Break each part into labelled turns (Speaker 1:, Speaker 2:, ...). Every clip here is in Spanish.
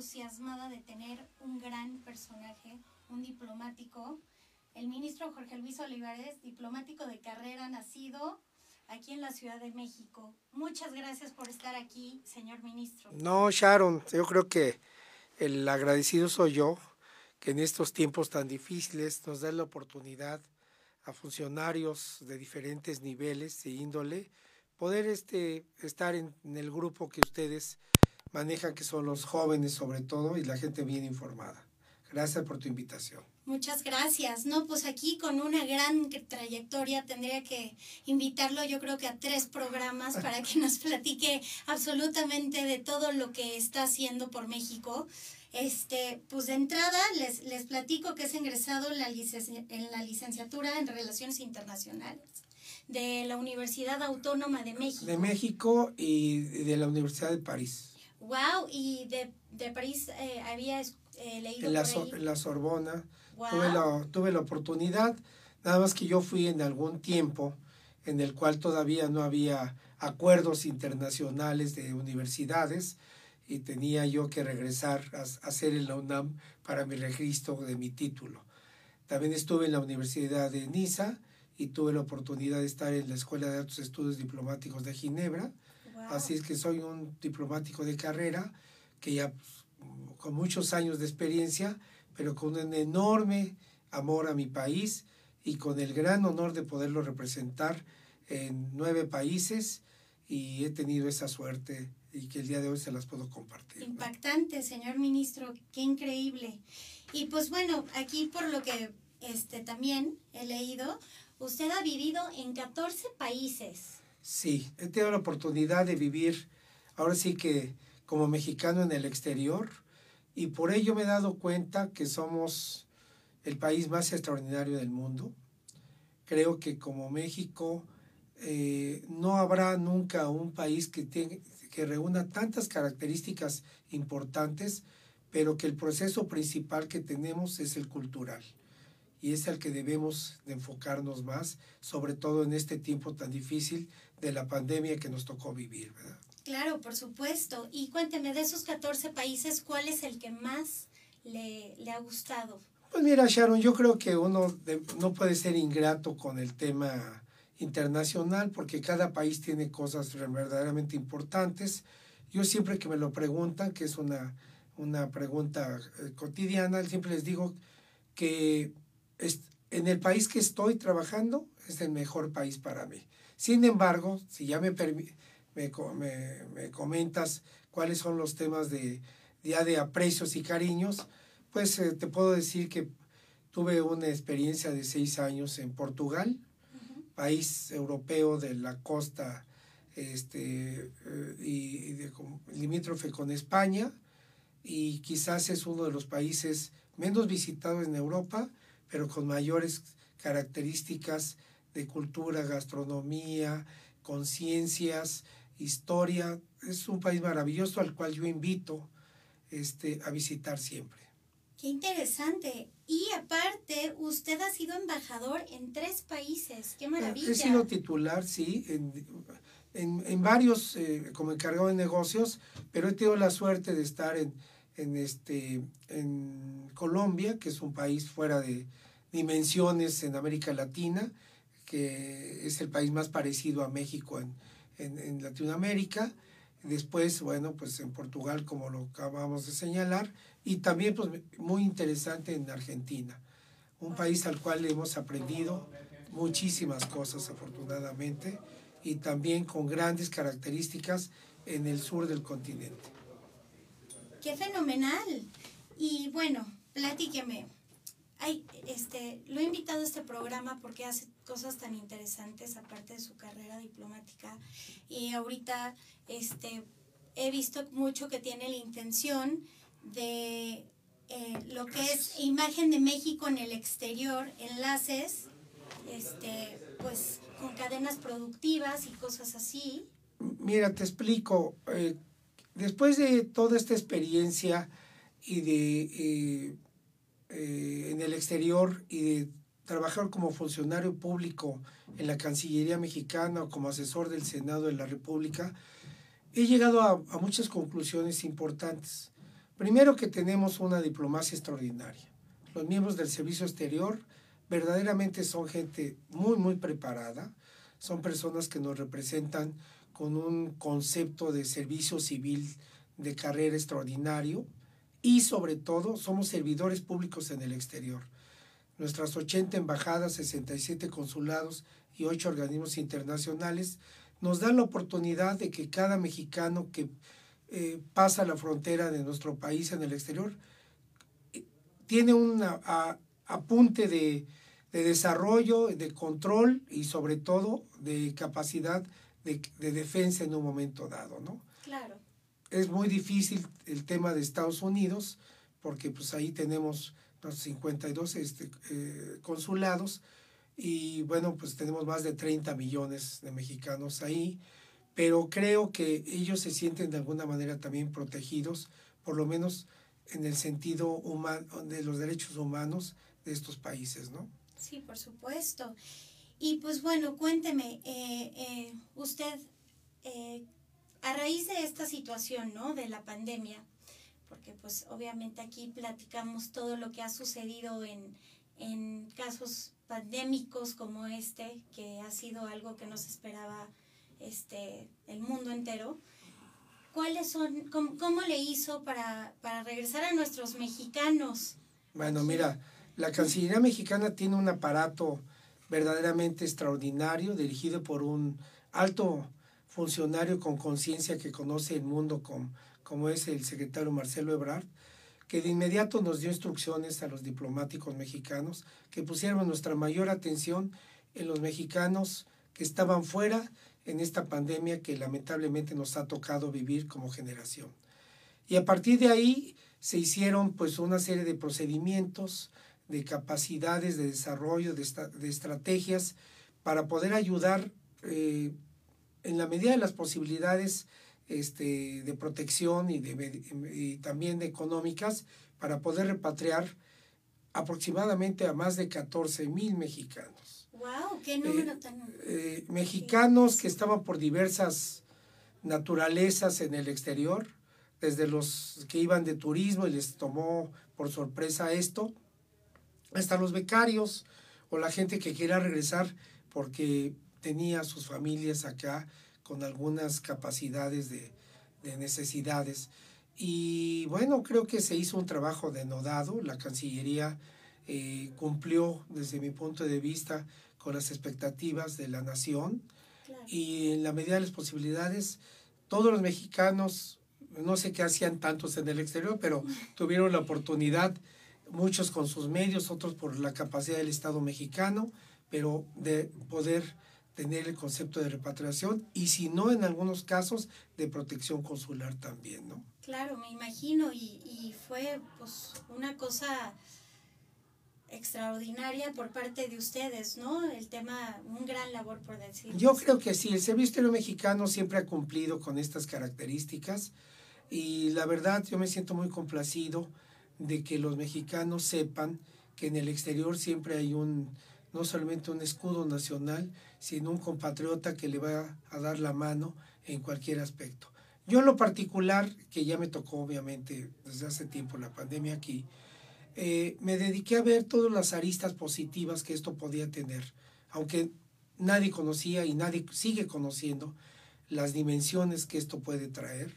Speaker 1: entusiasmada de tener un gran personaje, un diplomático, el ministro Jorge Luis Olivares, diplomático de carrera, nacido aquí en la Ciudad de México. Muchas gracias por estar aquí, señor ministro.
Speaker 2: No, Sharon, yo creo que el agradecido soy yo, que en estos tiempos tan difíciles nos da la oportunidad a funcionarios de diferentes niveles e índole poder este, estar en, en el grupo que ustedes manejan, que son los jóvenes sobre todo y la gente bien informada. Gracias por tu invitación.
Speaker 1: Muchas gracias. No, pues aquí con una gran trayectoria tendría que invitarlo yo creo que a tres programas para que nos platique absolutamente de todo lo que está haciendo por México. Este, pues de entrada les, les platico que es ingresado en la, en la licenciatura en Relaciones Internacionales de la Universidad Autónoma de México.
Speaker 2: De México y de la Universidad de París.
Speaker 1: Wow, y de, de París eh, había eh, leído
Speaker 2: en la, en la Sorbona. Tuve, la, tuve la oportunidad, nada más que yo fui en algún tiempo en el cual todavía no había acuerdos internacionales de universidades y tenía yo que regresar a, hacer el UNAM para mi registro de mi título. También estuve en la Universidad de Niza y tuve la oportunidad de estar en la Escuela de Altos Estudios Diplomáticos de Ginebra. Así es que soy un diplomático de carrera que ya con muchos años de experiencia, pero con un enorme amor a mi país y con el gran honor de poderlo representar en nueve países y he tenido esa suerte y que el día de hoy se las puedo compartir.
Speaker 1: Impactante, señor ministro, qué increíble. Y pues bueno, aquí por lo que este también he leído, Usted ha vivido en 14 países.
Speaker 2: Sí, he tenido la oportunidad de vivir, ahora sí que como mexicano en el exterior, y por ello me he dado cuenta que somos el país más extraordinario del mundo. Creo que como México eh, no habrá nunca un país que, que reúna tantas características importantes, pero que el proceso principal que tenemos es el cultural y es al que debemos de enfocarnos más, sobre todo en este tiempo tan difícil de la pandemia que nos tocó vivir, ¿verdad?
Speaker 1: Claro, por supuesto. Y cuénteme, de esos 14 países, ¿cuál es el que más le, le ha gustado?
Speaker 2: Pues mira, Sharon, yo creo que uno no puede ser ingrato con el tema internacional porque cada país tiene cosas verdaderamente importantes. Yo siempre que me lo preguntan, que es una, una pregunta eh, cotidiana, siempre les digo que en el país que estoy trabajando es el mejor país para mí. Sin embargo, si ya me, me, me, comentas cuáles son los temas de, ya de aprecios y cariños, pues eh, te puedo decir que tuve una experiencia de seis años en Portugal, país europeo de la costa este, eh, y, de, limítrofe con España, y quizás es uno de los países menos visitados en Europa, pero con mayores características de cultura, gastronomía, conciencias, historia. Es un país maravilloso al cual yo invito este, a visitar siempre.
Speaker 1: Qué interesante. Y aparte, usted ha sido embajador en tres países. Qué maravilla.
Speaker 2: He sido titular, sí, en, en, en varios, eh, como encargado de negocios, pero he tenido la suerte de estar en, en, este, en Colombia, que es un país fuera de dimensiones en América Latina, que es el país más parecido a México en, en, Latinoamérica. Después, bueno, pues en Portugal, como lo acabamos de señalar, y también pues muy interesante en Argentina, un país al cual hemos aprendido muchísimas cosas afortunadamente y también con grandes características en el sur del continente.
Speaker 1: Qué fenomenal. Y bueno, platíqueme. Ay, este, lo he invitado a este programa porque hace cosas tan interesantes aparte de su carrera diplomática y ahorita este, he visto mucho que tiene la intención de eh, lo que es imagen de México en el exterior, enlaces, este, pues con cadenas productivas y cosas así.
Speaker 2: Mira, te explico. Eh, Después de toda esta experiencia y de eh, en el exterior y de trabajar como funcionario público en la Cancillería mexicana o como asesor del Senado de la República, he llegado a, muchas conclusiones importantes. Primero que tenemos una diplomacia extraordinaria. Los miembros del servicio exterior verdaderamente son gente muy, muy preparada. Son personas que nos representan con un concepto de servicio civil de carrera extraordinario y sobre todo somos servidores públicos en el exterior. Nuestras 80 embajadas, 67 consulados y 8 organismos internacionales nos dan la oportunidad de que cada mexicano que eh, pasa la frontera de nuestro país en el exterior tiene un apunte de, de, desarrollo, de control y sobre todo de capacidad de, de defensa en un momento dado, ¿no?
Speaker 1: Claro
Speaker 2: es muy difícil el tema de Estados Unidos, porque pues ahí tenemos 52 este, eh, consulados y bueno, pues tenemos más de 30 millones de mexicanos ahí, pero creo que ellos se sienten de alguna manera también protegidos, por lo menos en el sentido humano, de los derechos humanos de estos países, ¿no?
Speaker 1: Sí, por supuesto. Y pues bueno, cuénteme, eh, eh, usted a raíz de esta situación, ¿no? De la pandemia, porque pues obviamente aquí platicamos todo lo que ha sucedido en, en casos pandémicos como este, que ha sido algo que nos esperaba este, el mundo entero. ¿Cuáles son, cómo, le hizo para, para, regresar a nuestros mexicanos?
Speaker 2: Bueno, mira, la Cancillería mexicana tiene un aparato verdaderamente extraordinario, dirigido por un alto funcionario con conciencia que conoce el mundo como, como es el secretario Marcelo Ebrard, que de inmediato nos dio instrucciones a los diplomáticos mexicanos que pusiéramos nuestra mayor atención en los mexicanos que estaban fuera en esta pandemia que lamentablemente nos ha tocado vivir como generación. Y a partir de ahí se hicieron pues una serie de procedimientos, de capacidades de desarrollo, de, de estrategias para poder ayudar eh, en la medida de las posibilidades este, de protección y, de, también de económicas para poder repatriar aproximadamente a más de 14 mil mexicanos.
Speaker 1: ¡Wow! ¡Qué número tan...
Speaker 2: Eh, mexicanos que estaban por diversas naturalezas en el exterior, desde los que iban de turismo y les tomó por sorpresa esto, hasta los becarios o la gente que quiera regresar porque tenía sus familias acá con algunas capacidades de, necesidades. Y bueno, creo que se hizo un trabajo denodado. La Cancillería eh, cumplió, desde mi punto de vista, con las expectativas de la nación. Y en la medida de las posibilidades, todos los mexicanos, no sé qué hacían tantos en el exterior, pero tuvieron la oportunidad, muchos con sus medios, otros por la capacidad del Estado mexicano, pero de poder tener el concepto de repatriación y si no, en algunos casos, de protección consular también, ¿no?
Speaker 1: Claro, me imagino, y, y fue pues una cosa extraordinaria por parte de ustedes, ¿no? El tema, un gran labor por decir.
Speaker 2: Yo creo que sí, el Servicio Exterior Mexicano siempre ha cumplido con estas características y la verdad yo me siento muy complacido de que los mexicanos sepan que en el exterior siempre hay un no solamente un escudo nacional, sino un compatriota que le va a dar la mano en cualquier aspecto. Yo en lo particular, que ya me tocó obviamente desde hace tiempo la pandemia aquí, eh, me dediqué a ver todas las aristas positivas que esto podía tener, aunque nadie conocía y nadie sigue conociendo las dimensiones que esto puede traer,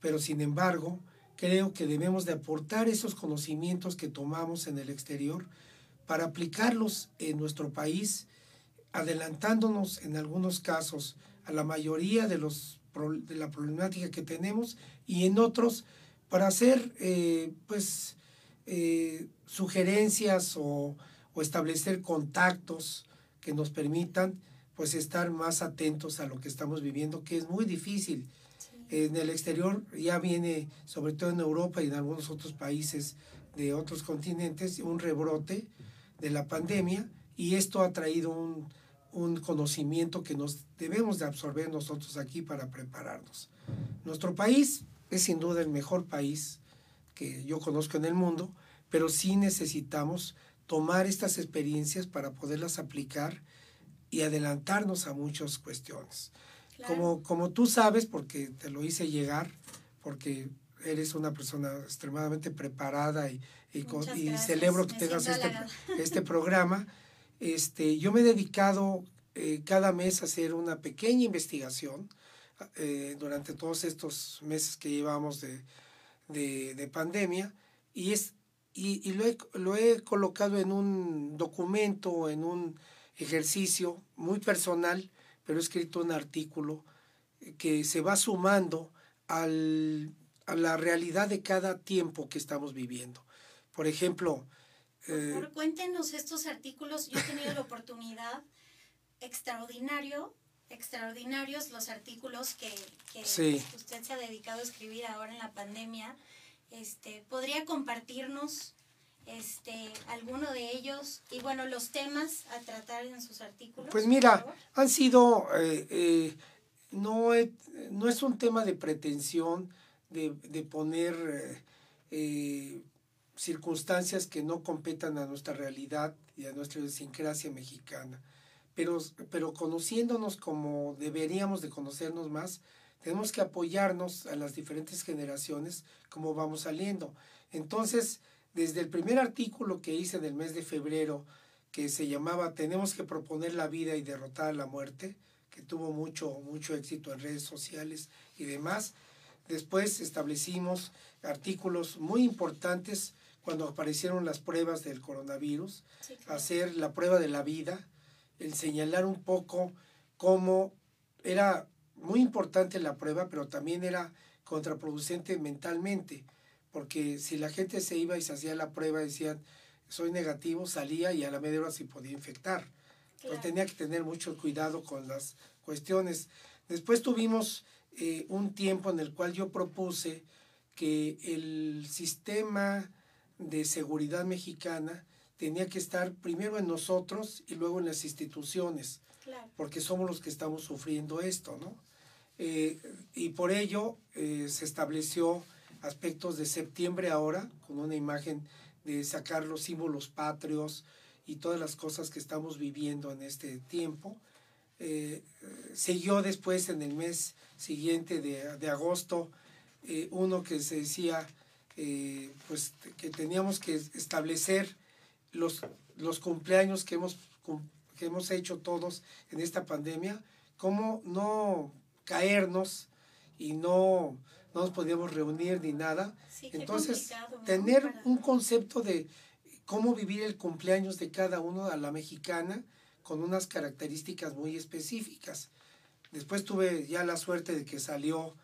Speaker 2: pero sin embargo creo que debemos de aportar esos conocimientos que tomamos en el exterior para aplicarlos en nuestro país, adelantándonos en algunos casos a la mayoría de, los, de la problemática que tenemos y en otros para hacer eh, pues, eh, sugerencias o, o, establecer contactos que nos permitan pues estar más atentos a lo que estamos viviendo, que es muy difícil. En el exterior ya viene, sobre todo en Europa y en algunos otros países de otros continentes, un rebrote de la pandemia y esto ha traído un, conocimiento que nos debemos de absorber nosotros aquí para prepararnos. Nuestro país es sin duda el mejor país que yo conozco en el mundo, pero sí necesitamos tomar estas experiencias para poderlas aplicar y adelantarnos a muchas cuestiones. Como, como tú sabes, porque te lo hice llegar, porque eres una persona extremadamente preparada y, y, celebro que tengas este, este programa. Este, yo me he dedicado eh, cada mes a hacer una pequeña investigación eh, durante todos estos meses que llevamos de, de, pandemia y, es, y, y lo, he, lo he colocado en un documento, en un ejercicio muy personal, pero he escrito un artículo que se va sumando al, a la realidad de cada tiempo que estamos viviendo. Por ejemplo...
Speaker 1: Eh, cuéntenos estos artículos. Yo he tenido la oportunidad extraordinario, extraordinarios los artículos que, que usted se ha dedicado a escribir ahora en la pandemia. Este, ¿Podría compartirnos este, alguno de ellos y bueno, los temas a tratar en sus artículos?
Speaker 2: Pues mira, han sido, eh, eh, no, no es un tema de pretensión de, de poner eh, circunstancias que no competan a nuestra realidad y a nuestra idiosincrasia mexicana. Pero, pero conociéndonos como deberíamos de conocernos más, tenemos que apoyarnos a las diferentes generaciones como vamos saliendo. Entonces, desde el primer artículo que hice del mes de febrero, que se llamaba Tenemos que proponer la vida y derrotar la muerte, que tuvo mucho, mucho éxito en redes sociales y demás. Después establecimos artículos muy importantes cuando aparecieron las pruebas del coronavirus, hacer la prueba de la vida, el señalar un poco cómo era muy importante la prueba, pero también era contraproducente mentalmente porque si la gente se iba y se hacía la prueba, decían, soy negativo, salía y a la media hora se podía infectar. Entonces tenía que tener mucho cuidado con las cuestiones. Después tuvimos eh, un tiempo en el cual yo propuse que el sistema de seguridad mexicana tenía que estar primero en nosotros y luego en las instituciones, porque somos los que estamos sufriendo esto, ¿no? Eh, y por ello eh, se estableció aspectos de septiembre ahora, con una imagen de sacar los símbolos patrios y todas las cosas que estamos viviendo en este tiempo. Eh, siguió después en el mes siguiente de, de agosto eh, uno que se decía eh, pues que teníamos que establecer los, los cumpleaños que hemos, que hemos hecho todos en esta pandemia, cómo no caernos y no no nos podíamos reunir ni nada. Entonces, tener un concepto de cómo vivir el cumpleaños de cada uno a la mexicana con unas características muy específicas. Después tuve ya la suerte de que salió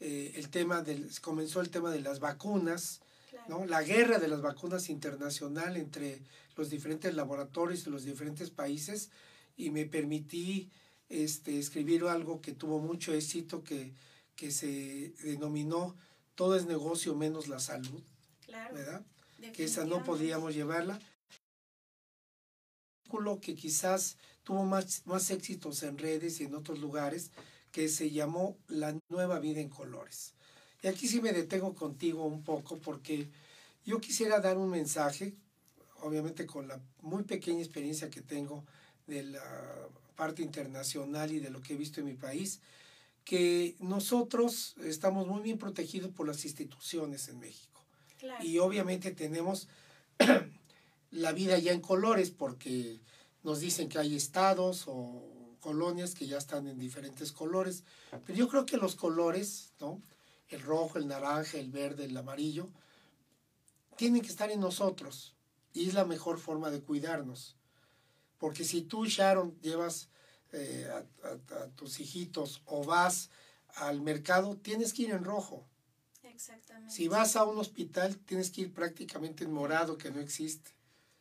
Speaker 2: eh, el tema del, comenzó el tema de las vacunas, ¿no? la guerra de las vacunas internacional entre los diferentes laboratorios de los diferentes países y me permití este, escribir algo que tuvo mucho éxito que que se denominó Todo es negocio menos la salud, ¿verdad? Que esa no podíamos llevarla. que quizás tuvo más, más éxitos en redes y en otros lugares, que se llamó La nueva vida en colores. Y aquí sí me detengo contigo un poco porque yo quisiera dar un mensaje, obviamente con la muy pequeña experiencia que tengo de la parte internacional y de lo que he visto en mi país, que nosotros estamos muy bien protegidos por las instituciones en México. Y obviamente tenemos la vida ya en colores porque nos dicen que hay estados o colonias que ya están en diferentes colores. Pero yo creo que los colores, ¿no? el rojo, el naranja, el verde, el amarillo, tienen que estar en nosotros. Y es la mejor forma de cuidarnos. Porque si tú, Sharon, llevas eh, a, tus hijitos o vas al mercado, tienes que ir en rojo. Exactamente. Si vas a un hospital, tienes que ir prácticamente en morado, que no existe.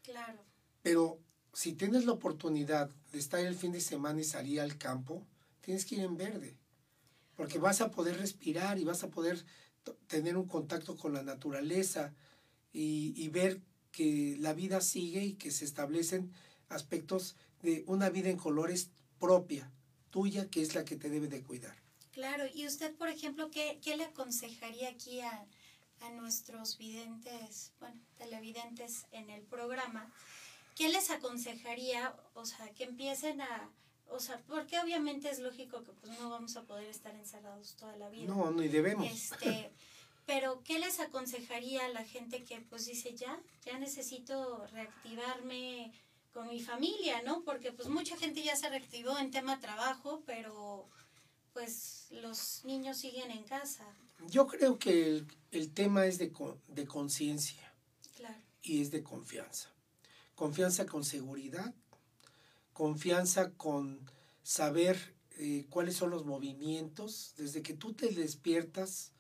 Speaker 2: Claro. Pero si tienes la oportunidad de estar el fin de semana y salir al campo, tienes que ir en verde. Porque vas a poder respirar y vas a poder tener un contacto con la naturaleza y, y ver que la vida sigue y que se establecen aspectos de una vida en colores propia, tuya, que es la que te debe de cuidar.
Speaker 1: Claro, y usted, por ejemplo, ¿qué, qué le aconsejaría aquí a, a nuestros videntes, bueno, televidentes en el programa? ¿Qué les aconsejaría, o sea, que empiecen a, o sea, porque obviamente es lógico que pues no vamos a poder estar encerrados toda la vida.
Speaker 2: No, ni debemos.
Speaker 1: Este, Pero, ¿qué les aconsejaría a la gente que pues dice, ya, ya necesito reactivarme con mi familia, ¿no? Porque pues mucha gente ya se reactivó en tema trabajo, pero pues los niños siguen en casa.
Speaker 2: Yo creo que el, el tema es de, de conciencia
Speaker 1: claro.
Speaker 2: y es de confianza. Confianza con seguridad, confianza con saber eh, cuáles son los movimientos. Desde que tú te despiertas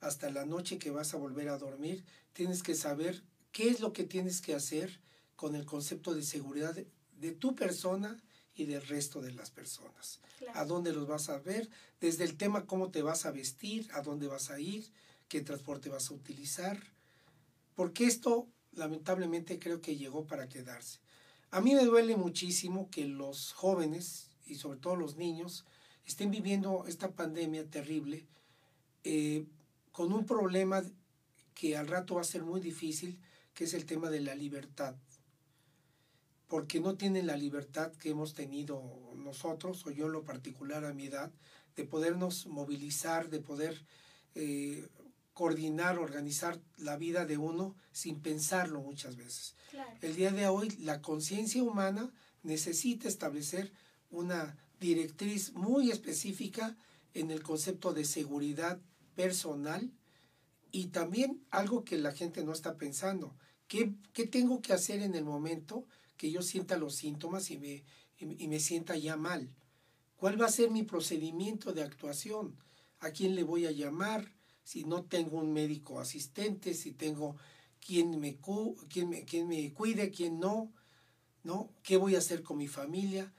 Speaker 2: hasta la noche que vas a volver a dormir, tienes que saber qué es lo que tienes que hacer con el concepto de seguridad de, de tu persona y del resto de las personas.
Speaker 1: Claro.
Speaker 2: A dónde los vas a ver, desde el tema cómo te vas a vestir, a dónde vas a ir, qué transporte vas a utilizar. Porque esto lamentablemente creo que llegó para quedarse. A mí me duele muchísimo que los jóvenes y sobre todo los niños estén viviendo esta pandemia terrible eh, con un problema que al rato va a ser muy difícil, que es el tema de la libertad porque no tienen la libertad que hemos tenido nosotros, o yo en lo particular a mi edad, de podernos movilizar, de poder eh, coordinar, organizar la vida de uno sin pensarlo muchas veces.
Speaker 1: Claro.
Speaker 2: El día de hoy la conciencia humana necesita establecer una directriz muy específica en el concepto de seguridad personal y también algo que la gente no está pensando. ¿Qué, qué tengo que hacer en el momento que yo sienta los síntomas y me, y me sienta ya mal. ¿Cuál va a ser mi procedimiento de actuación? ¿A quién le voy a llamar? Si no tengo un médico asistente, si tengo quien me, quién me, quién me cuide, quién no, ¿no? ¿Qué voy a hacer con mi familia?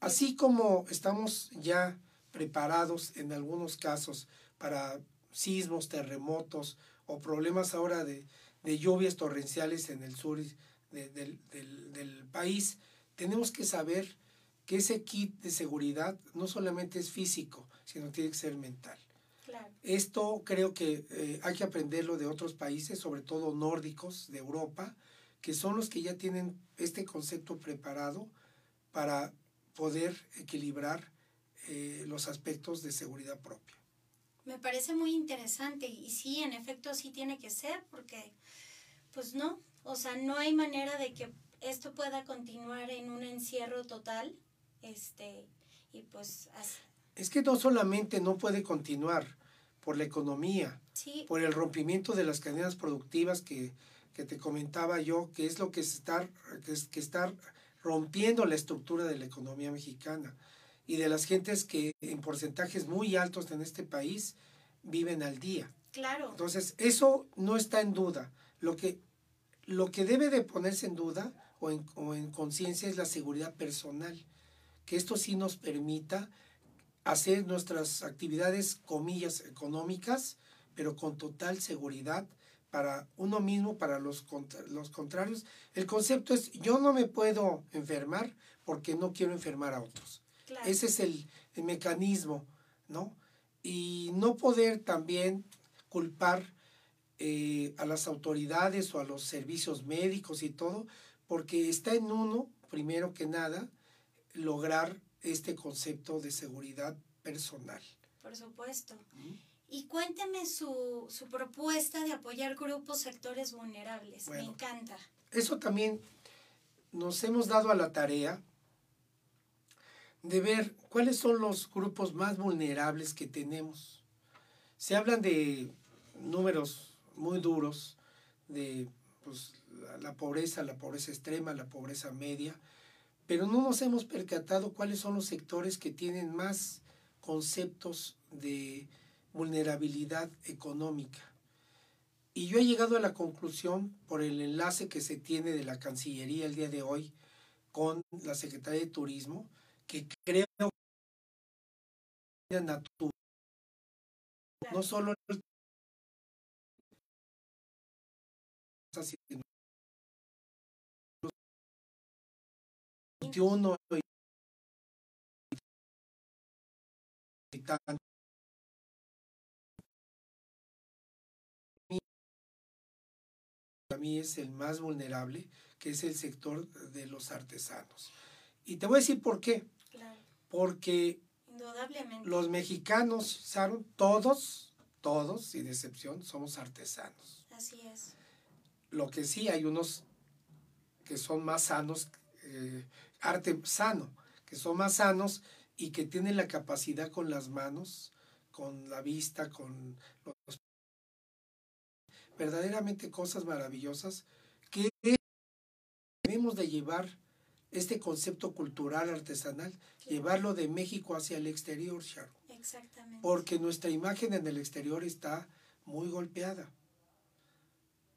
Speaker 2: Así como estamos ya preparados en algunos casos para sismos, terremotos o problemas ahora de, de lluvias torrenciales en el sur de, del, del, del, país, tenemos que saber que ese kit de seguridad no solamente es físico, sino tiene que ser mental. Esto creo que eh, hay que aprenderlo de otros países, sobre todo nórdicos de Europa, que son los que ya tienen este concepto preparado para poder equilibrar eh, los aspectos de seguridad propia.
Speaker 1: Me parece muy interesante y sí, en efecto, sí tiene que ser porque, pues no, o sea, no hay manera de que esto pueda continuar en un encierro total. Este, y pues. Así.
Speaker 2: Es que no solamente no puede continuar por la economía,
Speaker 1: sí.
Speaker 2: por el rompimiento de las cadenas productivas que, que te comentaba yo, que es lo que, está, que, es, que está rompiendo la estructura de la economía mexicana y de las gentes que en porcentajes muy altos en este país viven al día.
Speaker 1: Claro.
Speaker 2: Entonces, eso no está en duda. Lo que lo que debe de ponerse en duda o en, o en conciencia es la seguridad personal, que esto sí nos permita hacer nuestras actividades, comillas, económicas, pero con total seguridad para uno mismo, para los, contra, los contrarios. El concepto es, yo no me puedo enfermar porque no quiero enfermar a otros.
Speaker 1: Claro.
Speaker 2: Ese es el, el mecanismo, ¿no? Y no poder también culpar eh, a las autoridades o a los servicios médicos y todo, porque está en uno, primero que nada, lograr este concepto de seguridad personal.
Speaker 1: Por supuesto. ¿Mm? Y cuénteme su, su, propuesta de apoyar grupos, sectores vulnerables. Bueno, Me encanta.
Speaker 2: Eso también nos hemos dado a la tarea de ver cuáles son los grupos más vulnerables que tenemos. Se hablan de números muy duros de pues, la, la, pobreza, la pobreza extrema, la pobreza media, pero no nos hemos percatado cuáles son los sectores que tienen más conceptos de vulnerabilidad económica. Y yo he llegado a la conclusión por el enlace que se tiene de la Cancillería el día de hoy con la Secretaría de Turismo, que creo que no solo el 21 y tanto para mí es el más vulnerable, que es el sector de los artesanos. Y te voy a decir por qué.
Speaker 1: Claro.
Speaker 2: Porque
Speaker 1: Indudablemente.
Speaker 2: los mexicanos, todos, todos, sin excepción, somos artesanos.
Speaker 1: Así es.
Speaker 2: Lo que sí hay unos que son más sanos, eh, arte sano, que son más sanos y que tienen la capacidad con las manos, con la vista, con los verdaderamente cosas maravillosas que debemos de llevar este concepto cultural artesanal, llevarlo de México hacia el exterior, Sharon.
Speaker 1: Exactamente.
Speaker 2: Porque nuestra imagen en el exterior está muy golpeada.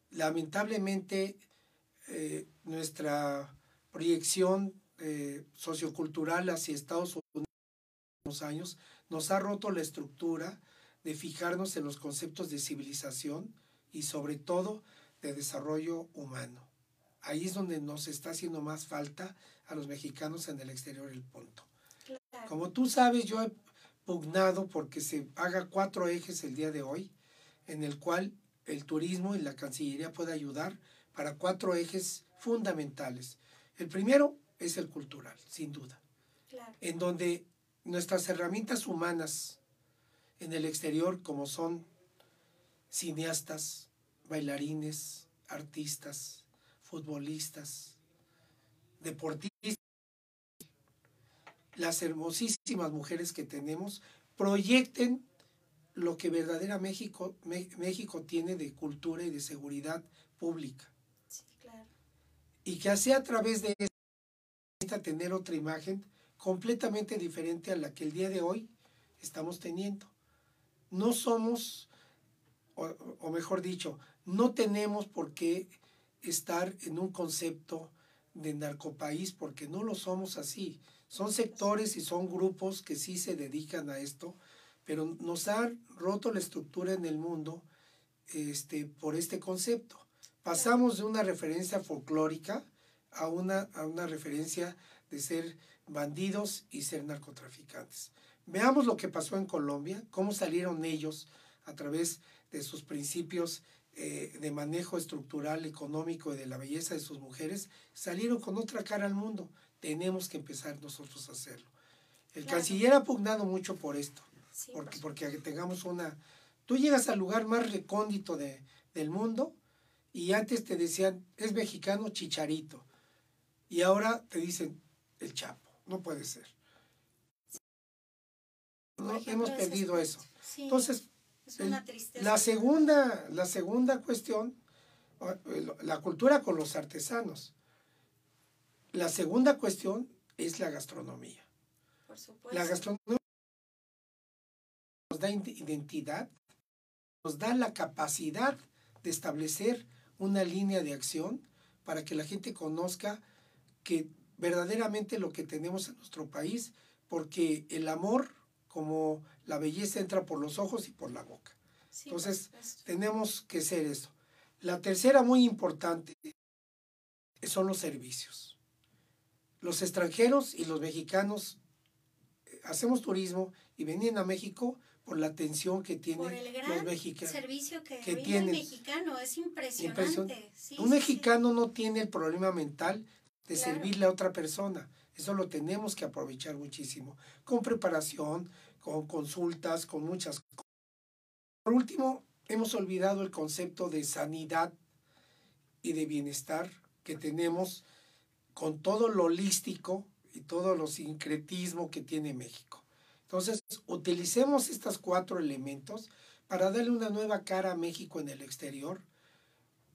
Speaker 2: Lamentablemente, eh, nuestra proyección eh, sociocultural hacia Estados Unidos en los años nos ha roto la estructura de fijarnos en los conceptos de civilización y sobre todo de desarrollo humano. Ahí es donde nos está haciendo más falta a los mexicanos en el exterior el punto. Como tú sabes, yo he pugnado porque se haga cuatro ejes el día de hoy, en el cual el turismo y la Cancillería puede ayudar para cuatro ejes fundamentales. El primero es el cultural, sin duda, en donde nuestras herramientas humanas en el exterior, como son cineastas, bailarines, artistas, futbolistas, deportistas, las hermosísimas mujeres que tenemos, proyecten lo que verdadera México, México tiene de cultura y de seguridad pública. Y que sea a través de eso tener otra imagen completamente diferente a la que el día de hoy estamos teniendo. No somos o, mejor dicho, no tenemos por qué estar en un concepto de narcopaís porque no lo somos así. Son sectores y son grupos que sí se dedican a esto, pero nos ha roto la estructura en el mundo este, por este concepto. Pasamos de una referencia folclórica a una, a una referencia de ser bandidos y ser narcotraficantes. Veamos lo que pasó en Colombia, cómo salieron ellos a través de sus principios eh, de manejo estructural, económico y de la belleza de sus mujeres, salieron con otra cara al mundo. Tenemos que empezar nosotros a hacerlo. El canciller ha pugnado mucho por esto, porque, porque tengamos una... Tú llegas al lugar más recóndito de, del mundo y antes te decían, es mexicano chicharito. Y ahora te dicen, el chapo. No puede ser. No, hemos perdido eso. Entonces, la segunda, la segunda cuestión, la cultura con los artesanos. La segunda cuestión es la gastronomía.
Speaker 1: Por supuesto.
Speaker 2: La gastronomía nos da identidad, nos da la capacidad de establecer una línea de acción para que la gente conozca que verdaderamente lo que tenemos en nuestro país, porque el amor como la belleza entra por los ojos y por la boca. Entonces, tenemos que ser eso. La tercera muy importante son los servicios. Los extranjeros y los mexicanos eh, hacemos turismo y vienen a México por la atención que tienen los mexicanos.
Speaker 1: servicio que, tiene el mexicano, es impresionante.
Speaker 2: Un mexicano no tiene el problema mental de servirle a otra persona. Eso lo tenemos que aprovechar muchísimo, con preparación, con consultas, con muchas cosas. Por último, hemos olvidado el concepto de sanidad y de bienestar que tenemos con todo lo holístico y todo lo sincretismo que tiene México. Entonces, utilicemos estos cuatro elementos para darle una nueva cara a México en el exterior,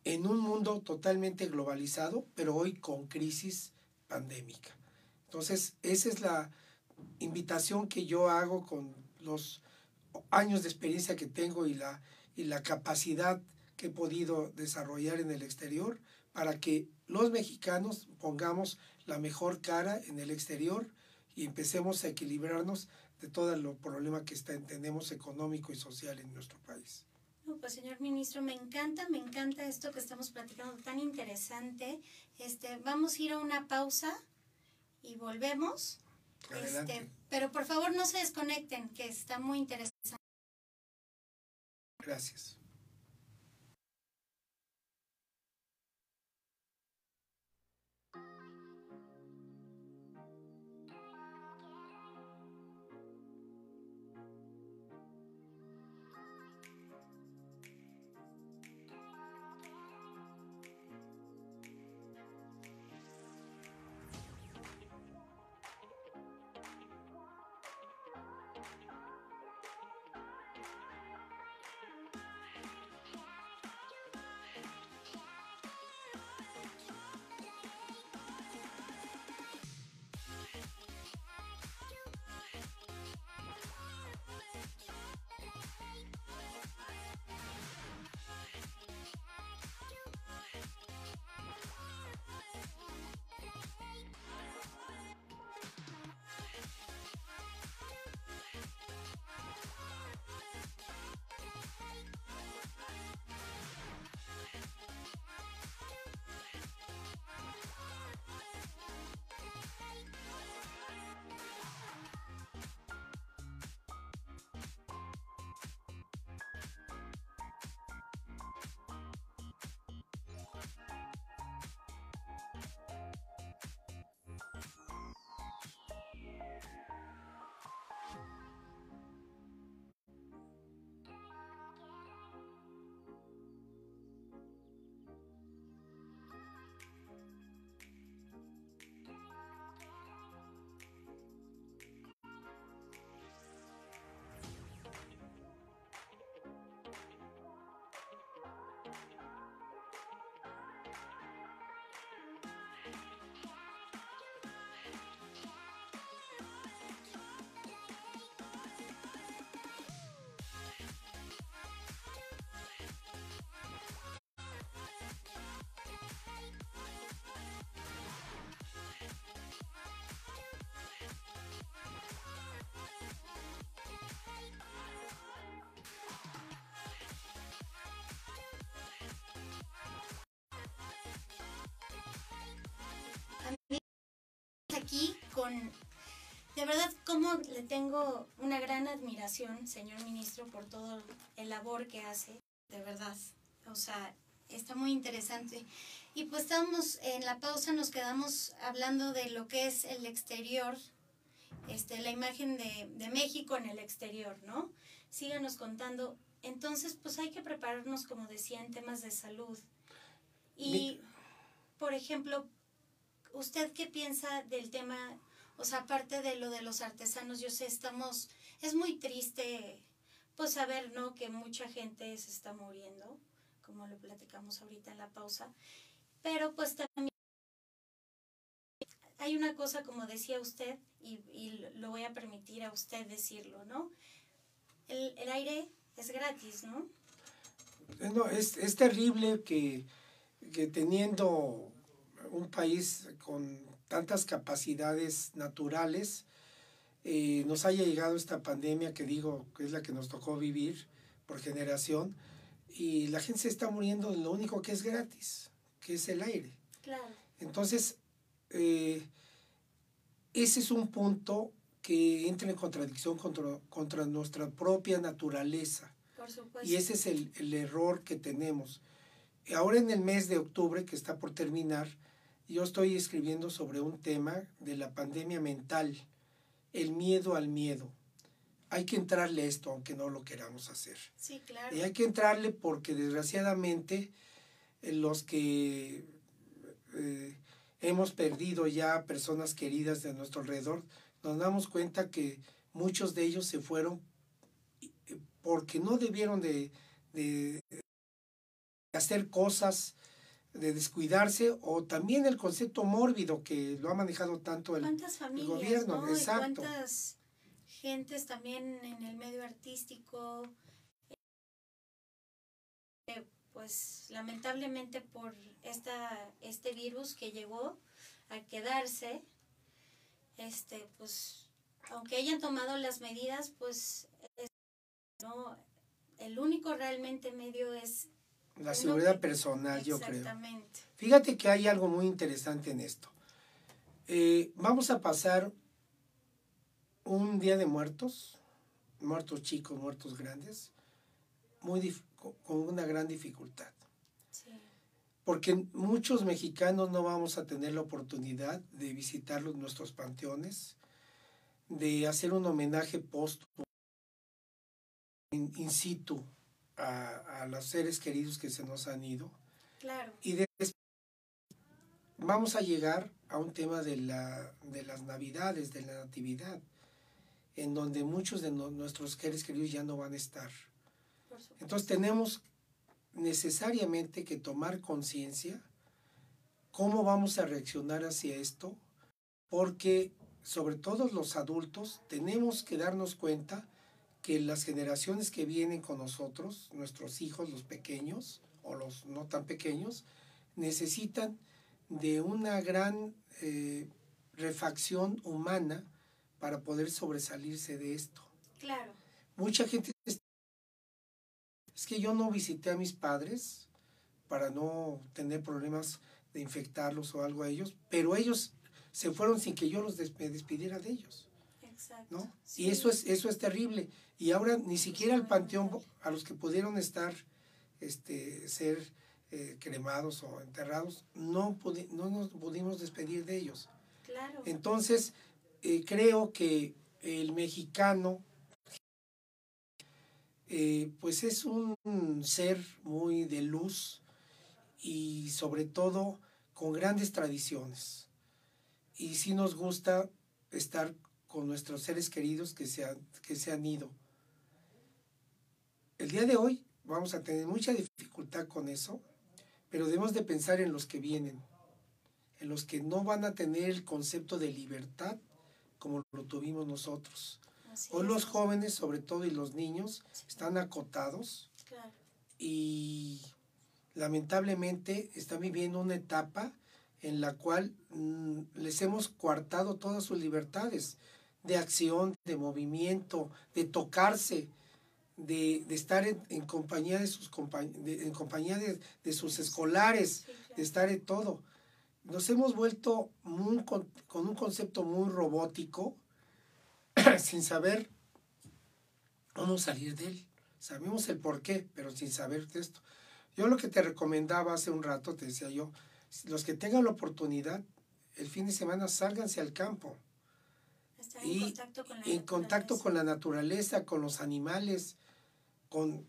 Speaker 2: en un mundo totalmente globalizado, pero hoy con crisis pandémica. Entonces, esa es la invitación que yo hago con los años de experiencia que tengo y la, y la capacidad que he podido desarrollar en el exterior para que los mexicanos pongamos la mejor cara en el exterior y empecemos a equilibrarnos de todo el problema que está, tenemos económico y social en nuestro país.
Speaker 1: Pues señor ministro, me encanta, me encanta esto que estamos platicando, tan interesante. Este, vamos a ir a una pausa y volvemos. Este, pero por favor no se desconecten, que está muy interesante.
Speaker 2: Gracias.
Speaker 1: Con, de verdad, como le tengo una gran admiración, señor ministro, por todo el labor que hace, de verdad. O sea, está muy interesante. Y pues estamos en la pausa, nos quedamos hablando de lo que es el exterior, este, la imagen de, de México en el exterior, ¿no? Síganos contando. Entonces, pues hay que prepararnos, como decía, en temas de salud. Y, por ejemplo, ¿usted qué piensa del tema? O sea, aparte de lo de los artesanos, yo sé, estamos, es muy triste, pues saber, ¿no? Que mucha gente se está muriendo, como lo platicamos ahorita en la pausa. Pero pues también hay una cosa, como decía usted, y, y lo voy a permitir a usted decirlo, ¿no? El, el aire es gratis, ¿no?
Speaker 2: No, es, es terrible que, que teniendo un país con tantas capacidades naturales, eh, nos haya llegado esta pandemia que digo que es la que nos tocó vivir por generación y la gente se está muriendo de lo único que es gratis, que es el aire.
Speaker 1: Claro.
Speaker 2: Entonces, eh, ese es un punto que entra en contradicción contra, contra nuestra propia naturaleza.
Speaker 1: Por supuesto.
Speaker 2: Y ese es el, el, error que tenemos. Ahora en el mes de octubre, que está por terminar, yo estoy escribiendo sobre un tema de la pandemia mental, el miedo al miedo. Hay que entrarle a esto, aunque no lo queramos hacer.
Speaker 1: Sí, claro.
Speaker 2: Y hay que entrarle porque desgraciadamente los que eh, hemos perdido ya personas queridas de nuestro alrededor, nos damos cuenta que muchos de ellos se fueron porque no debieron de, de hacer cosas, de descuidarse, o también el concepto mórbido que lo ha manejado tanto el,
Speaker 1: familias,
Speaker 2: el gobierno.
Speaker 1: ¿no?
Speaker 2: Exacto.
Speaker 1: ¿Y cuántas gentes también en el medio artístico? Eh, pues lamentablemente por esta, este virus que llegó a quedarse, este, pues, aunque hayan tomado las medidas, pues, es, no, el único realmente medio es...
Speaker 2: La seguridad personal, yo creo.
Speaker 1: Exactamente.
Speaker 2: Fíjate que hay algo muy interesante en esto. Eh, vamos a pasar un día de muertos, muertos chicos, muertos grandes, muy con una gran dificultad.
Speaker 1: Sí.
Speaker 2: Porque muchos mexicanos no vamos a tener la oportunidad de visitar los, nuestros panteones, de hacer un homenaje póstumo in, in situ a, a, los seres queridos que se nos han ido.
Speaker 1: Claro.
Speaker 2: Y después vamos a llegar a un tema de, la, de las navidades, de la natividad, en donde muchos de no, nuestros seres queridos ya no van a estar. Entonces tenemos necesariamente que tomar conciencia cómo vamos a reaccionar hacia esto, porque sobre todo los adultos tenemos que darnos cuenta que las generaciones que vienen con nosotros, nuestros hijos, los pequeños o los no tan pequeños, necesitan de una gran eh, refacción humana para poder sobresalirse de esto.
Speaker 1: Claro.
Speaker 2: Mucha gente es que yo no visité a mis padres para no tener problemas de infectarlos o algo a ellos, pero ellos se fueron sin que yo los des me despidiera de ellos.
Speaker 1: Exacto.
Speaker 2: ¿no? Sí. Y eso es, eso es terrible. Y ahora ni siquiera el panteón, a los que pudieron estar, este, ser eh, cremados o enterrados, no, no nos pudimos despedir de ellos.
Speaker 1: Claro.
Speaker 2: Entonces, eh, creo que el mexicano eh, pues es un ser muy de luz y sobre todo con grandes tradiciones. Y sí nos gusta estar con nuestros seres queridos que se, han, que se han ido. El día de hoy vamos a tener mucha dificultad con eso, pero debemos de pensar en los que vienen, en los que no van a tener el concepto de libertad como lo tuvimos nosotros.
Speaker 1: Así
Speaker 2: Hoy
Speaker 1: es.
Speaker 2: los jóvenes, sobre todo, y los niños, están acotados
Speaker 1: Claro.
Speaker 2: y lamentablemente están viviendo una etapa en la cual mm, les hemos coartado todas sus libertades de acción, de movimiento, de tocarse, de, de estar en, en, compañía de sus compañ de, en compañía de, de sus escolares, de estar en todo. nos hemos vuelto con, un concepto muy robótico, sin saber cómo salir de él. Sabemos el por qué, pero sin saber de esto. Yo lo que te recomendaba hace un rato, te decía yo, los que tengan la oportunidad, el fin de semana sálganse al campo. Y en contacto con la, en contacto con la naturaleza, con los animales, con,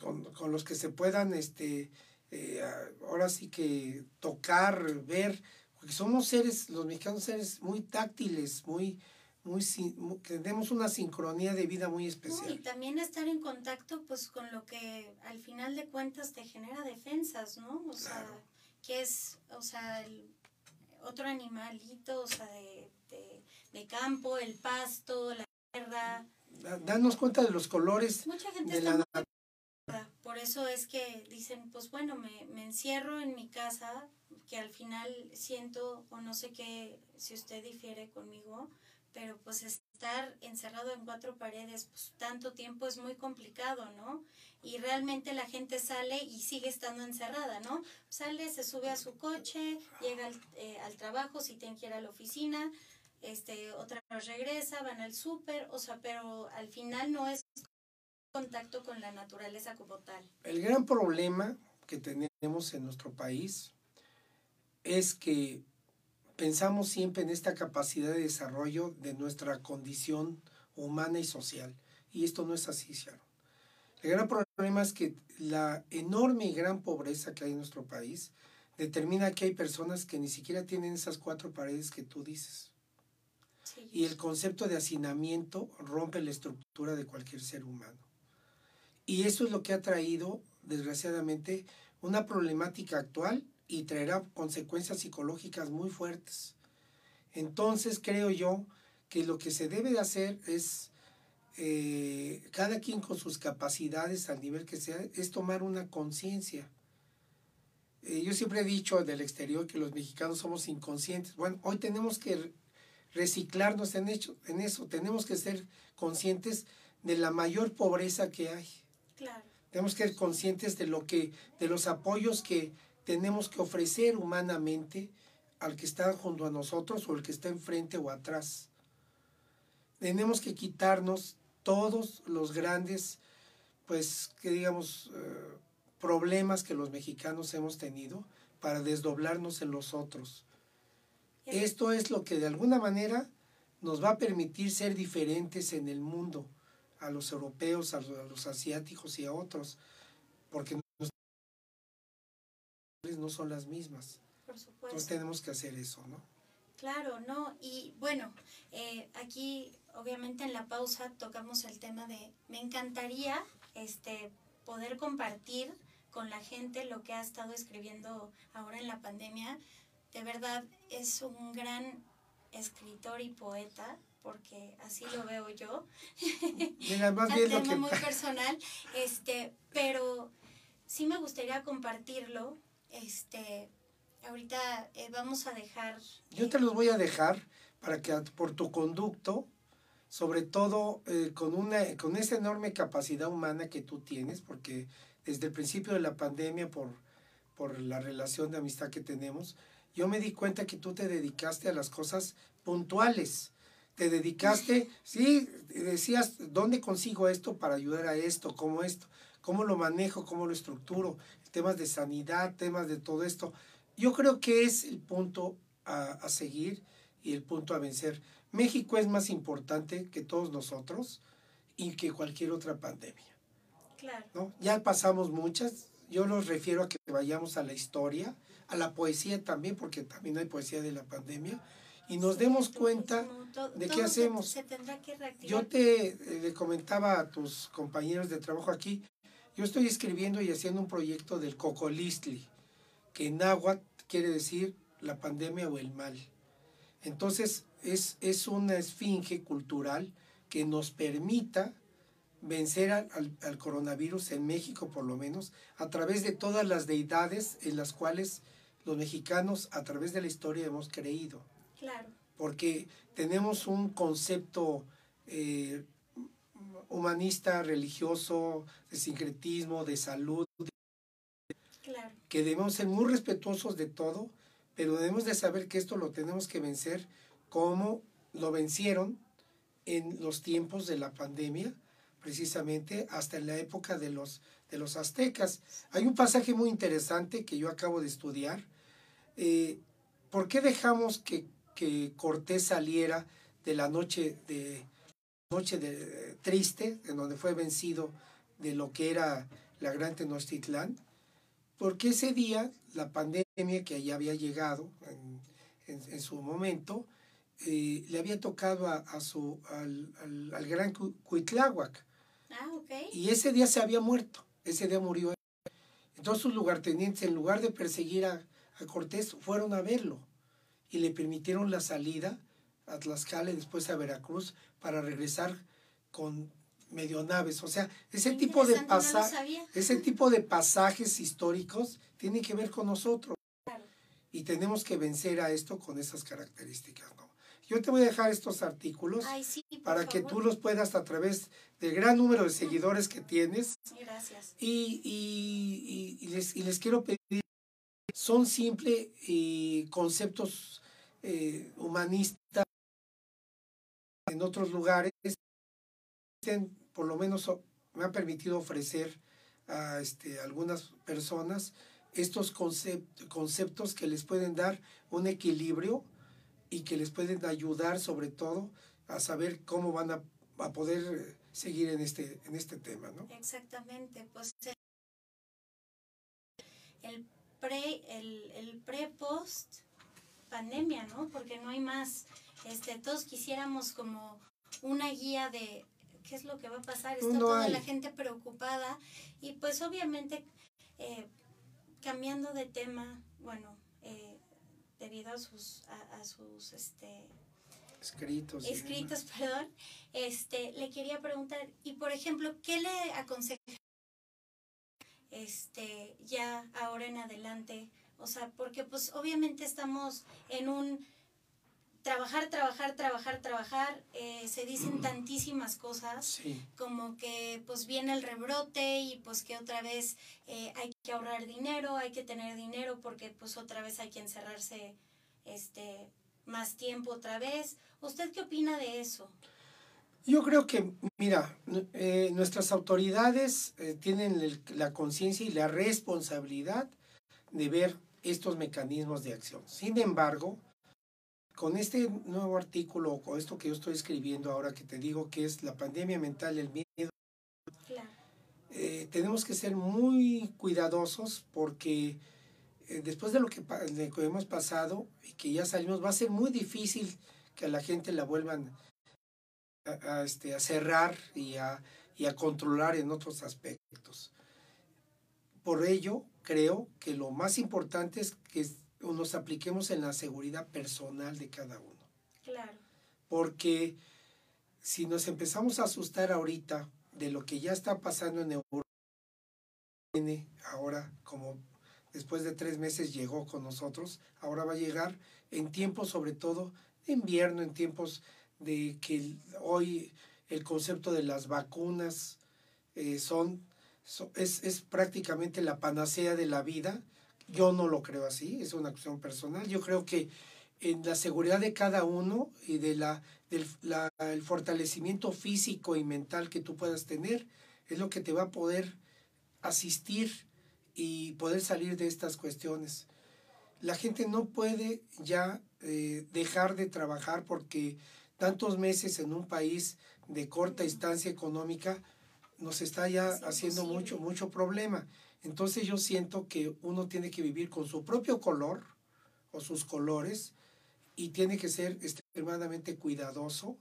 Speaker 2: con, los que se puedan, este, eh, ahora sí que tocar, ver, porque somos seres, los mexicanos seres muy táctiles, muy, muy, tenemos una sincronía de vida muy especial.
Speaker 1: y también estar en contacto pues con lo que al final de cuentas te genera defensas, ¿no? O sea, que es, o sea, el otro animalito, o sea, de, de, campo, el pasto, la tierra.
Speaker 2: Danos cuenta de los colores
Speaker 1: Mucha gente de la Por eso es que dicen, pues bueno, me, me encierro en mi casa, que al final siento, o no sé qué, si usted difiere conmigo, pero pues estar encerrado en cuatro paredes pues, tanto tiempo es muy complicado, ¿no? Y realmente la gente sale y sigue estando encerrada, ¿no? Sale, se sube a su coche, llega al, eh, al trabajo, si tiene que ir a la oficina, este, otra vez regresa, van al súper, o sea, pero al final no es contacto con la naturaleza como tal.
Speaker 2: El gran problema que tenemos en nuestro país es que pensamos siempre en esta capacidad de desarrollo de nuestra condición humana y social. Y esto no es así, Sharon. El gran problema es que la enorme y gran pobreza que hay en nuestro país determina que hay personas que ni siquiera tienen esas cuatro paredes que tú dices. Y el concepto de hacinamiento rompe la estructura de cualquier ser humano. Y eso es lo que ha traído, desgraciadamente, una problemática actual y traerá consecuencias psicológicas muy fuertes. Entonces creo yo que lo que se debe de hacer es, eh, cada quien con sus capacidades al nivel que sea, es tomar una conciencia. Eh, yo siempre he dicho del exterior que los mexicanos somos inconscientes. Bueno, hoy tenemos que reciclarnos en, hecho, en eso, tenemos que ser conscientes de la mayor pobreza que hay. Claro. Tenemos que ser conscientes de lo que, de los apoyos que tenemos que ofrecer humanamente al que está junto a nosotros o el que está enfrente o atrás. Tenemos que quitarnos todos los grandes, pues, que digamos, eh, problemas que los mexicanos hemos tenido para desdoblarnos en los otros. Esto es lo que de alguna manera nos va a permitir ser diferentes en el mundo a los europeos, a los asiáticos y a otros, porque no son las mismas. Por supuesto. Entonces tenemos que hacer eso, ¿no?
Speaker 1: Claro, no, y bueno, eh, aquí obviamente en la pausa tocamos el tema de, me encantaría este, poder compartir con la gente lo que ha estado escribiendo ahora en la pandemia. De verdad es un gran escritor y poeta, porque así lo veo yo. Mira, más bien tema muy personal, este, pero sí me gustaría compartirlo este, ahorita eh, vamos a dejar...
Speaker 2: Yo te los voy a dejar para que por tu conducto, sobre todo eh, con, una, con esa enorme capacidad humana que tú tienes, porque desde el principio de la pandemia, por, por la relación de amistad que tenemos, yo me di cuenta que tú te dedicaste a las cosas puntuales. Te dedicaste, sí, decías, ¿dónde consigo esto para ayudar a esto? ¿Cómo esto? ¿Cómo lo manejo? ¿Cómo lo estructuro? temas de sanidad, temas de todo esto. Yo creo que es el punto a, seguir y el punto a vencer. México es más importante que todos nosotros y que cualquier otra pandemia. Claro. ¿no? Ya pasamos muchas. Yo los refiero a que vayamos a la historia, a la poesía también, porque también hay poesía de la pandemia, y nos demos cuenta de qué hacemos. Yo te eh, le comentaba a tus compañeros de trabajo aquí, yo estoy escribiendo y haciendo un proyecto del Cocolistli, que en náhuatl quiere decir la pandemia o el mal. Entonces es, es una esfinge cultural que nos permita vencer al, al, coronavirus en México por lo menos, a través de todas las deidades en las cuales los mexicanos a través de la historia hemos creído. Claro. Porque tenemos un concepto eh, humanista, religioso, de sincretismo, de salud, que debemos ser muy respetuosos de todo, pero debemos de saber que esto lo tenemos que vencer como lo vencieron en los tiempos de la pandemia, precisamente hasta en la época de los, de los aztecas. Hay un pasaje muy interesante que yo acabo de estudiar. Eh, ¿Por qué dejamos que, que, Cortés saliera de la noche de noche de, triste, en donde fue vencido de lo que era la Gran Tenochtitlán? Porque ese día la pandemia que ya había llegado en, en, en su momento, eh, le había tocado a, a su, al, al, al, gran Cuitláhuac.
Speaker 1: Ah, okay.
Speaker 2: Y ese día se había muerto, ese día murió. Entonces sus lugartenientes, en lugar de perseguir a, a Cortés, fueron a verlo y le permitieron la salida a Tlaxcala y después a Veracruz para regresar con medio naves. O sea, ese tipo de pasajes, no ese tipo de pasajes históricos tienen que ver con nosotros.
Speaker 1: Claro.
Speaker 2: Y tenemos que vencer a esto con esas características, ¿no? Yo te voy a dejar estos artículos
Speaker 1: Ay, sí,
Speaker 2: para
Speaker 1: favor.
Speaker 2: que tú los puedas a través del gran número de seguidores que tienes.
Speaker 1: Gracias.
Speaker 2: Y, y, y, y les, y les quiero pedir, son simples conceptos eh, humanistas en otros lugares, por lo menos me han permitido ofrecer a este, algunas personas estos concept, conceptos que les pueden dar un equilibrio y que les pueden ayudar sobre todo a saber cómo van a, a poder seguir en este, en este tema, ¿no?
Speaker 1: Exactamente, pues el pre, el, el pre-post pandemia, ¿no? Porque no hay más. Este, todos quisiéramos como una guía de qué es lo que va a pasar. Está
Speaker 2: No
Speaker 1: toda
Speaker 2: hay.
Speaker 1: la gente preocupada y pues obviamente eh, cambiando de tema, bueno, eh, debido a sus, a, a sus este,
Speaker 2: Escritos.
Speaker 1: escritos, perdón, este, le quería preguntar, y por ejemplo, ¿qué le aconseja este, ya ahora en adelante? O sea, porque pues obviamente estamos en un trabajar, trabajar, trabajar, trabajar, eh, se dicen tantísimas cosas
Speaker 2: Sí.
Speaker 1: como que pues viene el rebrote y pues que otra vez eh, hay que ahorrar dinero, hay que tener dinero porque pues otra vez hay que encerrarse este más tiempo otra vez. ¿Usted qué opina de eso?
Speaker 2: Yo creo que, mira, eh, nuestras autoridades eh, tienen el, la conciencia y la responsabilidad de ver estos mecanismos de acción. Sin embargo, con este nuevo artículo, con esto que yo estoy escribiendo ahora, que te digo que es la pandemia mental, el miedo,
Speaker 1: Claro.
Speaker 2: eh, tenemos que ser muy cuidadosos porque eh, después de lo, que, de lo que hemos pasado y que ya salimos, va a ser muy difícil que a la gente la vuelvan a, a, este, a cerrar y a, y a controlar en otros aspectos. Por ello, creo que lo más importante es que nos apliquemos en la seguridad personal de cada uno.
Speaker 1: Claro.
Speaker 2: Porque si nos empezamos a asustar ahorita de lo que ya está pasando en Europa, viene ahora como después de tres meses llegó con nosotros, ahora va a llegar en tiempos sobre todo de invierno, en tiempos de que hoy el concepto de las vacunas eh, son, es, es prácticamente la panacea de la vida. Yo no lo creo así, es una cuestión personal. Yo creo que en la seguridad de cada uno y de la, del la, el fortalecimiento físico y mental que tú puedas tener es lo que te va a poder asistir y poder salir de estas cuestiones. La gente no puede ya eh, dejar de trabajar porque tantos meses en un país de corta instancia económica nos está ya
Speaker 1: Es
Speaker 2: haciendo
Speaker 1: imposible.
Speaker 2: mucho, mucho problema. Entonces yo siento que uno tiene que vivir con su propio color o sus colores y tiene que ser extremadamente cuidadoso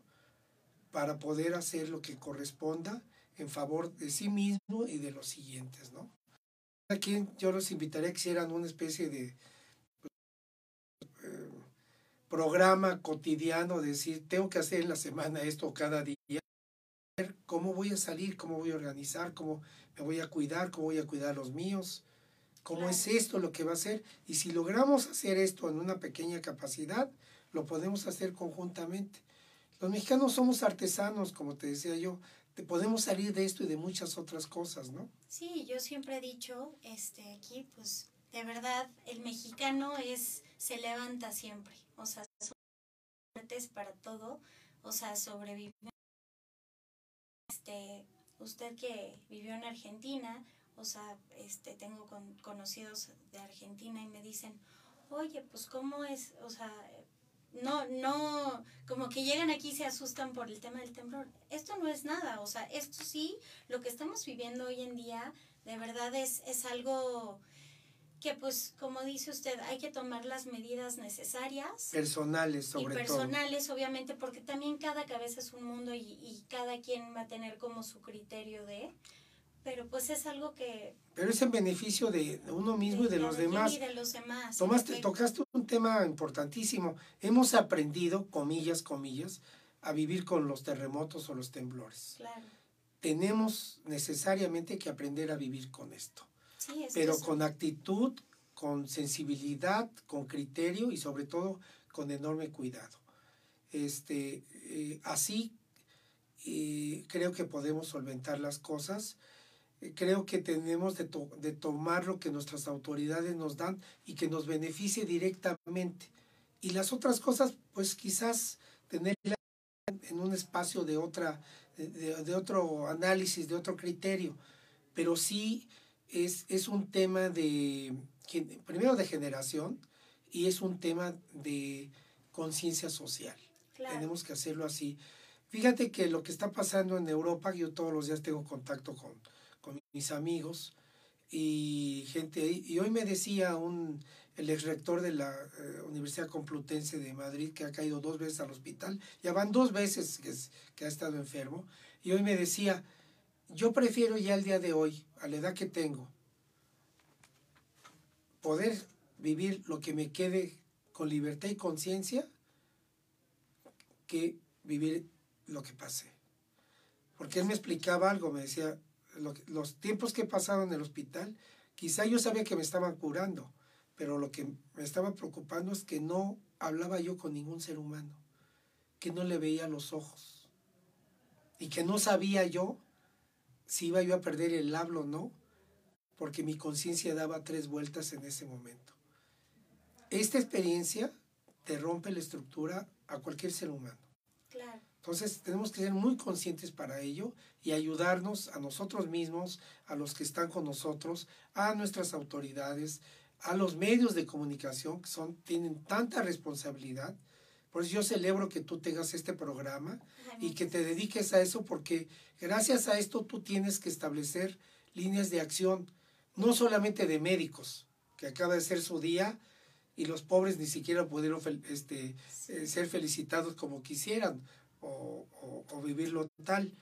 Speaker 2: para poder hacer lo que corresponda en favor de sí mismo y de los siguientes, ¿no? Aquí yo los invitaría a que hicieran una especie de programa cotidiano, de decir, tengo que hacer en la semana esto cada día, ver cómo voy a salir, cómo voy a organizar, cómo me voy a cuidar, cómo voy a cuidar a los míos, cómo
Speaker 1: Claro.
Speaker 2: es esto lo que va a ser. Y si logramos hacer esto en una pequeña capacidad, lo podemos hacer conjuntamente. Los mexicanos somos artesanos, como te decía yo, te podemos salir de esto y de muchas otras cosas, ¿no?
Speaker 1: Sí, yo siempre he dicho, este, aquí, pues, de verdad, el mexicano es, se levanta siempre, o sea, son fuertes para todo, o sea, sobrevive. Este, usted que vivió en Argentina, o sea, este, tengo con, conocidos de Argentina y me dicen, oye, pues cómo es, o sea, no, no, como que llegan aquí y se asustan por el tema del temblor. Esto no es nada, o sea, esto sí, lo que estamos viviendo hoy en día, de verdad es, es algo que pues como dice usted, hay que tomar las medidas necesarias.
Speaker 2: Personales, sobre
Speaker 1: todo. Y personales, obviamente, porque también cada cabeza es un mundo y, y, cada quien va a tener como su criterio de... Pero pues es algo que...
Speaker 2: Pero es en beneficio de uno mismo y de los demás.
Speaker 1: Y de los demás.
Speaker 2: Tomaste, tocaste un tema importantísimo. Hemos aprendido, comillas, comillas, a vivir con los terremotos o los temblores.
Speaker 1: Claro.
Speaker 2: Tenemos necesariamente que aprender a vivir con esto pero con actitud, con sensibilidad, con criterio y sobre todo con enorme cuidado. Este, eh, así eh, creo que podemos solventar las cosas. Eh, creo que tenemos de, de, tomar lo que nuestras autoridades nos dan y que nos beneficie directamente. Y las otras cosas, pues quizás tenerlas en un espacio de, otra, de, de otro análisis, de otro criterio. Pero sí es, es un tema de, primero de generación y es un tema de conciencia social. Tenemos que hacerlo así. Fíjate que lo que está pasando en Europa, yo todos los días tengo contacto con, con mis amigos y gente, y hoy me decía un, el ex rector de la eh, Universidad Complutense de Madrid, que ha caído dos veces al hospital, ya van dos veces que, que ha estado enfermo, y hoy me decía, yo prefiero ya el día de hoy, a la edad que tengo, poder vivir lo que me quede con libertad y conciencia que vivir lo que pasé. Porque él me explicaba algo, me decía, los tiempos que he pasado en el hospital, quizá yo sabía que me estaban curando, pero lo que me estaba preocupando es que no hablaba yo con ningún ser humano, que no le veía los ojos y que no sabía yo si iba yo a perder el hablo o no, porque mi conciencia daba tres vueltas en ese momento. Esta experiencia te rompe la estructura a cualquier ser humano.
Speaker 1: Claro.
Speaker 2: Entonces tenemos que ser muy conscientes para ello y ayudarnos a nosotros mismos, a los que están con nosotros, a nuestras autoridades, a los medios de comunicación que son, tienen tanta responsabilidad por eso yo celebro que tú tengas este programa y que te dediques a eso porque gracias a esto tú tienes que establecer líneas de acción, no solamente de médicos, que acaba de ser su día y los pobres ni siquiera pudieron este, eh, ser felicitados como quisieran o, o, vivirlo tal.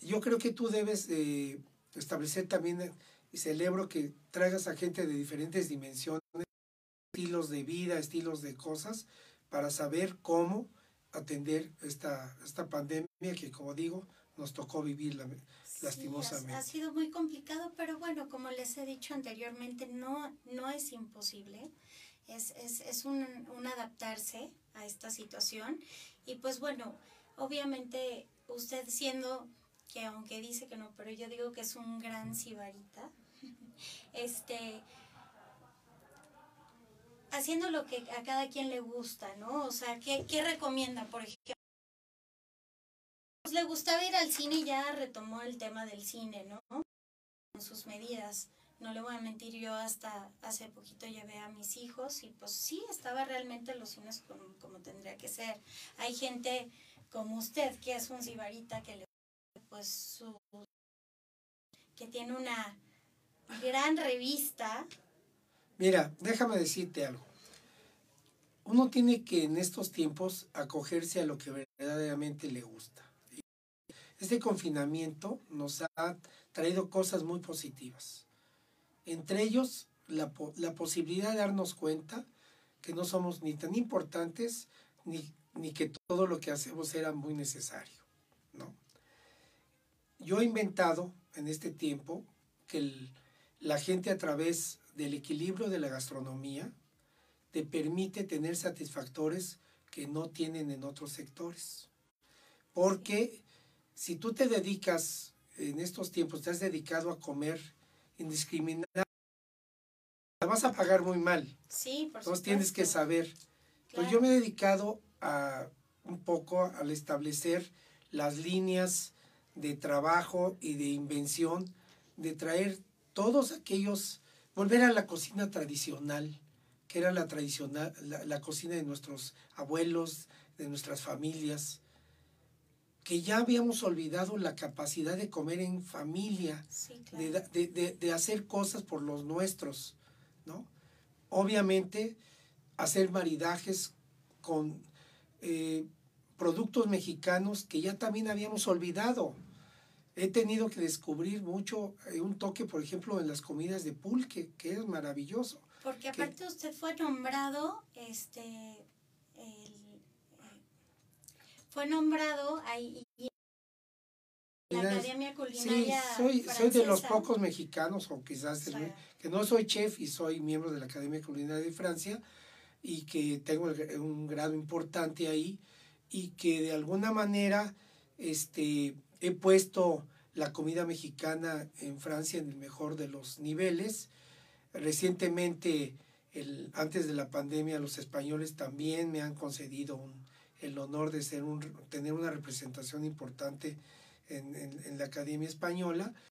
Speaker 2: Yo creo que tú debes establecer también y celebro que traigas a gente de diferentes dimensiones, estilos de vida, estilos de cosas, para saber cómo atender esta, esta pandemia que, como digo, nos tocó vivir lastimosamente.
Speaker 1: ha, sido muy complicado, pero bueno, como les he dicho anteriormente, no, no es imposible. Es, es, es un, un adaptarse a esta situación. Y pues bueno, obviamente usted siendo que aunque dice que no, pero yo digo que es un gran sibarita, este, haciendo lo que a cada quien le gusta, ¿no? O sea, ¿qué, qué recomienda, por ejemplo? Pues le gustaba ir al cine y ya retomó el tema del cine, ¿no? Con sus medidas. No le voy a mentir, yo hasta hace poquito llevé a mis hijos y pues sí, estaba realmente los cines como, como tendría que ser. Hay gente como usted que es un cibarita que le pues su que tiene una gran revista
Speaker 2: Mira, déjame decirte algo. Uno tiene que en estos tiempos acogerse a lo que verdaderamente le gusta. Este confinamiento nos ha traído cosas muy positivas. Entre ellos, la, posibilidad de darnos cuenta que no somos ni tan importantes ni, ni que todo lo que hacemos era muy necesario. ¿no? Yo he inventado en este tiempo que la gente a través del equilibrio de la gastronomía te permite tener satisfactores que no tienen en otros sectores. Porque si tú te dedicas, en estos tiempos, te has dedicado a comer indiscriminadamente, la vas a pagar muy mal.
Speaker 1: Sí, por
Speaker 2: Entonces tienes que saber. Pues
Speaker 1: Claro.
Speaker 2: yo me he dedicado a un poco al establecer las líneas de trabajo y de invención, de traer todos aquellos, volver a la cocina tradicional, que era la tradicional, la, la cocina de nuestros abuelos, de nuestras familias, que ya habíamos olvidado la capacidad de comer en familia,
Speaker 1: Sí, claro.
Speaker 2: de, da- de- de- de hacer cosas por los nuestros, ¿no? Obviamente, hacer maridajes con eh, productos mexicanos que ya también habíamos olvidado. He tenido que descubrir mucho, eh, un toque, por ejemplo, en las comidas de pulque, que es maravilloso.
Speaker 1: Porque
Speaker 2: que-
Speaker 1: aparte usted fue nombrado, este, el, eh, fue nombrado ahí en la Academia
Speaker 2: Sí,
Speaker 1: Culinaria
Speaker 2: soy, soy de los pocos mexicanos, o quizás el-
Speaker 1: Sí.
Speaker 2: que no soy chef y soy miembro de la Academia Culinaria de Francia y que tengo el- un grado importante ahí y que de alguna manera este, he puesto la comida mexicana en Francia en el mejor de los niveles. Recientemente, el, antes de la pandemia, los españoles también me han concedido el honor de ser un, tener una representación importante en, en- en la Academia Española